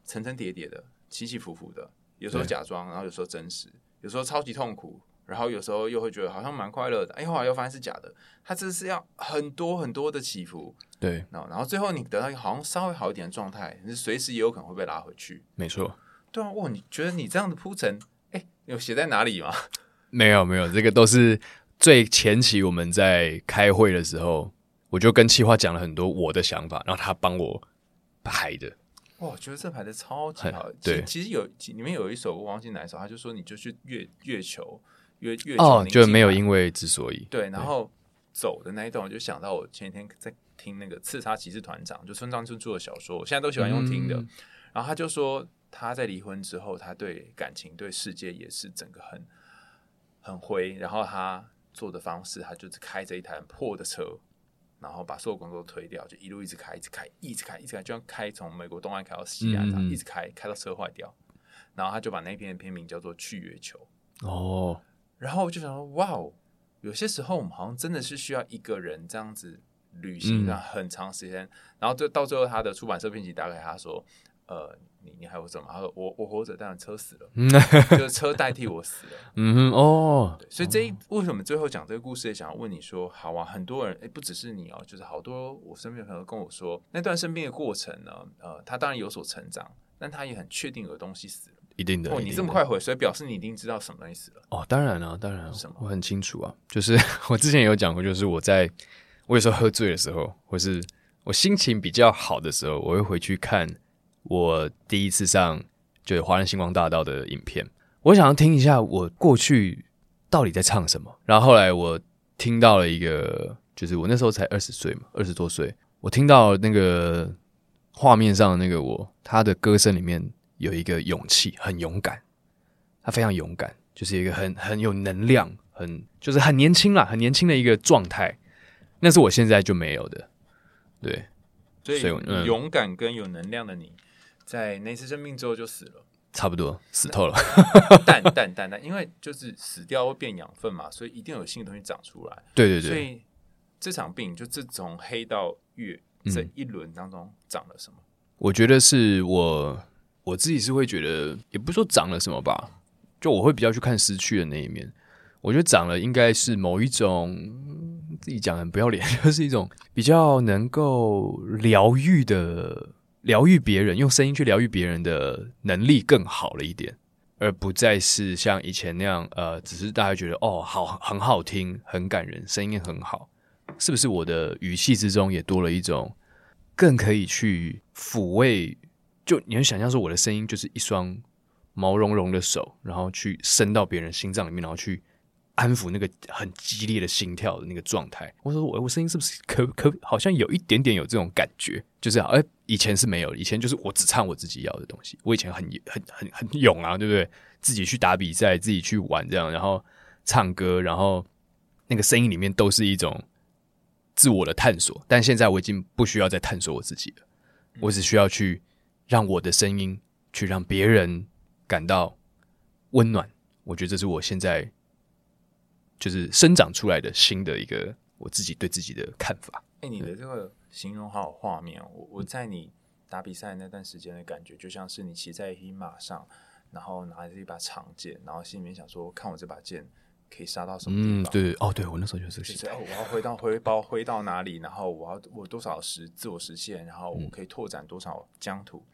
层层叠叠的、起起伏伏的，有时候假装，然后有时候真实，有时候超级痛苦。然后有时候又会觉得好像蛮快乐的，哎，后来又发现是假的。它这是要很多很多的起伏，对。然后最后你得到一个好像稍微好一点的状态，你随时也有可能会被拉回去。没错。对啊，哇，你觉得你这样的铺陈，哎，有写在哪里吗？没有，没有，这个都是最前期我们在开会的时候，我就跟企划讲了很多我的想法，然后他帮我排的。哇，我觉得这排的超级好。对，其实有里面有一首我忘记哪一首，他就说你就去月月球。月月哦，就没有因为之所以对，然后走的那一段，我就想到我前天在听那个刺杀骑士团长，就村上春树的小说，我现在都喜欢用听的。嗯、然后他就说他在离婚之后，他对感情、对世界也是整个很很灰。然后他做的方式，他就是开着一台很破的车，然后把所有工作都推掉，就一路一直开，一直开，一直开，一直开，就像开从美国东岸开到西岸，这样、嗯、一直开，开到车坏掉。然后他就把那篇的片名叫做《去月球》哦。然后我就想说，哇哦，有些时候我们好像真的是需要一个人这样子旅行了很长时间，嗯、然后就到最后他的出版社编辑打给他说，呃，你你还有什么？他说我我活着，但是车死了，就是车代替我死了。嗯哼哦，所以这一为什么最后讲这个故事，也想要问你说，好啊，很多人诶，不只是你哦，就是好多我身边的朋友跟我说，那段生病的过程呢，呃，他当然有所成长，但他也很确定有东西死了。一定的哦，你这么快回，所以表示你一定知道什么东西死了哦。当然了，当然啊，什么？我很清楚啊。就是 我之前有讲过，就是我在我有时候喝醉的时候，或是我心情比较好的时候，我会回去看我第一次上就是华人星光大道的影片。我想要听一下我过去到底在唱什么。然后后来我听到了一个，就是我那时候才二十岁嘛，二十多岁，我听到那个画面上的那个我，他的歌声里面。有一个勇气，很勇敢，他非常勇敢，就是一个很很有能量，很就是很年轻啦，很年轻的一个状态。那是我现在就没有的，对。所以，勇敢跟有能量的你，在那次生病之后就死了，差不多死透了。但但但但，因为就是死掉会变养分嘛，所以一定有新的东西长出来。对对对。所以这场病就这从黑到月这一轮当中长了什么？我觉得是我。我自己是会觉得，也不是说长了什么吧，就我会比较去看失去的那一面。我觉得长了应该是某一种自己讲很不要脸，就是一种比较能够疗愈的疗愈别人，用声音去疗愈别人的能力更好了一点，而不再是像以前那样，呃，只是大家觉得哦，好，很好听，很感人，声音很好，是不是？我的语气之中也多了一种更可以去抚慰。就你能想象说，我的声音就是一双毛茸茸的手，然后去伸到别人心脏里面，然后去安抚那个很激烈的心跳的那个状态。我说我我声音是不是可可好像有一点点有这种感觉？就是哎，以前是没有，以前就是我只唱我自己要的东西。我以前很很很很勇啊，对不对？自己去打比赛，自己去玩这样，然后唱歌，然后那个声音里面都是一种自我的探索。但现在我已经不需要再探索我自己了，我只需要去。让我的声音去让别人感到温暖，我觉得这是我现在就是生长出来的新的一个我自己对自己的看法。哎、欸，你的这个形容好有画面哦！我我在你打比赛那段时间的感觉，就像是你骑在一匹马上，然后拿着一把长剑，然后心里面想说：看我这把剑。可以杀到什么地方？嗯，对对哦，对我那时候就是这个。就是哦，我要回到回包挥到哪里？然后我要我多少时自我实现？然后我可以拓展多少疆土？嗯、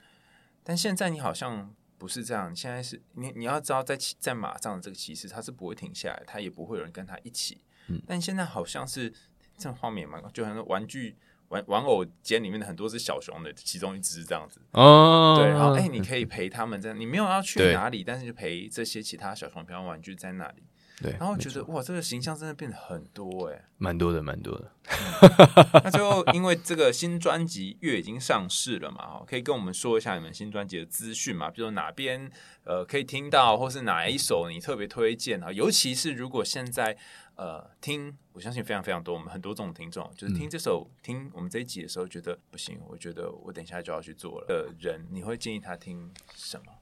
但现在你好像不是这样。你现在是你你要知道在，在在马上的这个骑士，他是不会停下来，他也不会有人跟他一起。嗯，但现在好像是这画面嘛，就好像玩具玩玩偶间里面的很多是小熊的其中一只这样子哦。对，然后哎，你可以陪他们这样，你没有要去哪里，但是就陪这些其他小熊朋友玩具在那里。对，然后觉得哇，这个形象真的变得很多哎，蛮多的，蛮多的。那最后，因为这个新专辑月已经上市了嘛，可以跟我们说一下你们新专辑的资讯嘛？比如说哪边呃可以听到，或是哪一首你特别推荐啊？尤其是如果现在呃听，我相信非常非常多，我们很多这种听众，就是听这首、嗯、听我们这一集的时候，觉得不行，我觉得我等一下就要去做了的人，你会建议他听什么？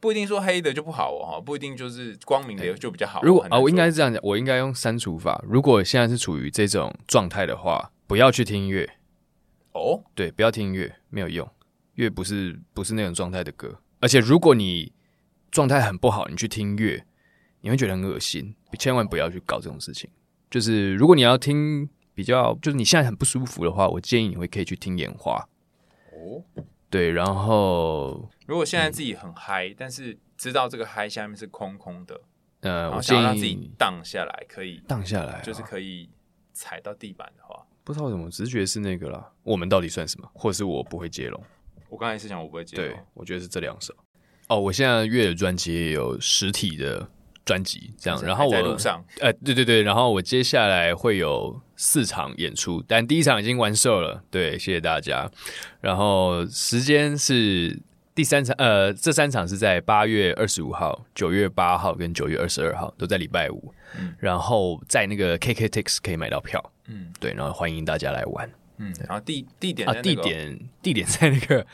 不一定说黑的就不好哦，不一定就是光明的就比较好。如果啊，我应该是这样讲，我应该用删除法。如果现在是处于这种状态的话，不要去听音乐。哦，对，不要听音乐，没有用。乐不是不是那种状态的歌。而且如果你状态很不好，你去听乐，你会觉得很恶心。千万不要去搞这种事情。就是如果你要听比较，就是你现在很不舒服的话，我建议你会可以去听眼花。哦。对，然后如果现在自己很嗨，嗯，但是知道这个嗨下面是空空的，呃，我想让自己荡下来，可以荡下来，就是可以踩到地板的话，不知道怎么直觉是那个啦。我们到底算什么？或是我不会接龙？我刚才是想我不会接龙，对，我觉得是这两首。哦，我现在乐的专辑也有实体的。专辑这样，然后我在路上，呃，对对对，然后我接下来会有四场演出，但第一场已经完售了，对，谢谢大家。然后时间是第三场，呃，这三场是在八月二十五号、九月八号跟九月二十二号，都在礼拜五。嗯，然后在那个 KKTix 可以买到票，嗯，对，然后欢迎大家来玩，嗯，然后地地点、啊，地点地点在那个。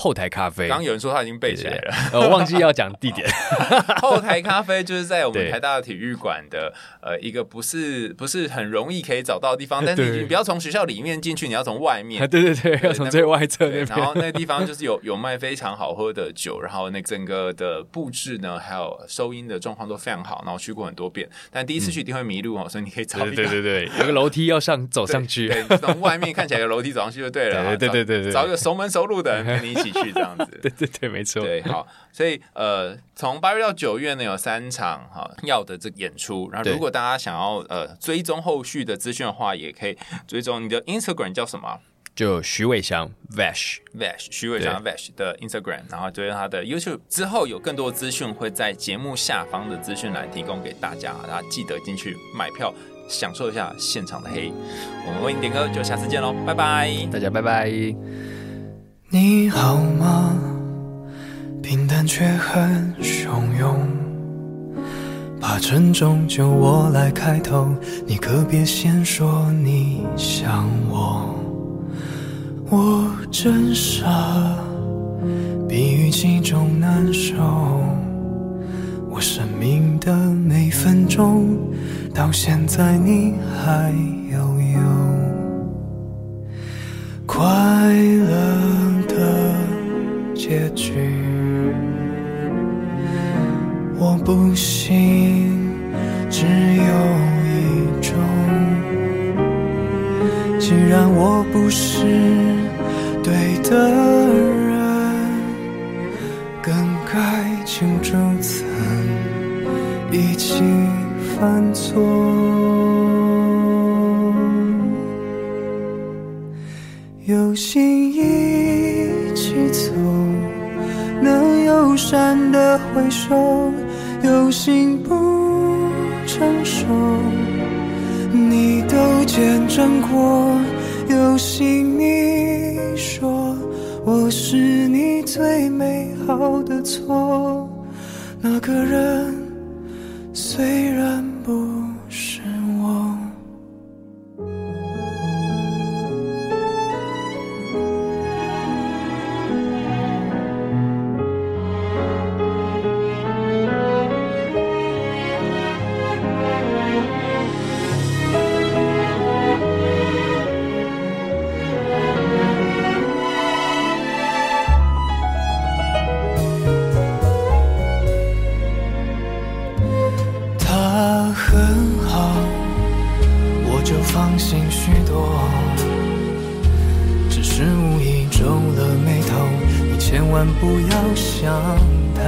后台咖啡，刚刚有人说他已经背起来了，我忘记要讲地点。后台咖啡就是在我们 台大的体育馆的呃一个不是不是很容易可以找到的地方，但是你不要从学校里面进去，你要从外面。对对对，要从最外侧那边。然后那个地方就是有有卖非常好喝的酒，然后那整个的布置呢，还有收音的状况都非常好。然后去过很多遍，但第一次去一定会迷路哦，所以你可以找。对对对，有个楼梯要上走上去，对，从外面看起来有楼梯走上去就对了。对对对对，找一个熟门熟路的人跟你一起去这样子。对对对，没错。对，好，所以呃，从八月到九月呢，有三场哈要的这个演出。然后，如果大家想要呃追踪后续的资讯的话，也可以追踪你的 Instagram 叫什么？就徐伟翔 Vash Vash 徐伟翔 Vash 的 Instagram，然后追踪他的 YouTube 之后，有更多资讯会在节目下方的资讯栏提供给大家，大家记得进去买票，享受一下现场的黑。我们为你点歌，就下次见喽，拜拜，大家拜拜。你好吗？平淡却很汹涌，怕沉重就我来开头，你可别先说你想我。我真傻，比预期中难受。我生命的每分钟，到现在你还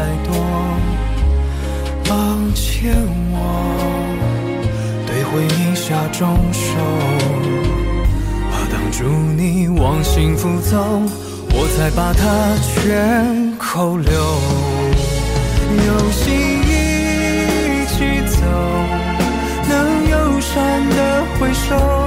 太多，抱歉我对回忆下重手，怕挡住你往幸福走，我才把它全扣留。有心一起走，能友善的回首。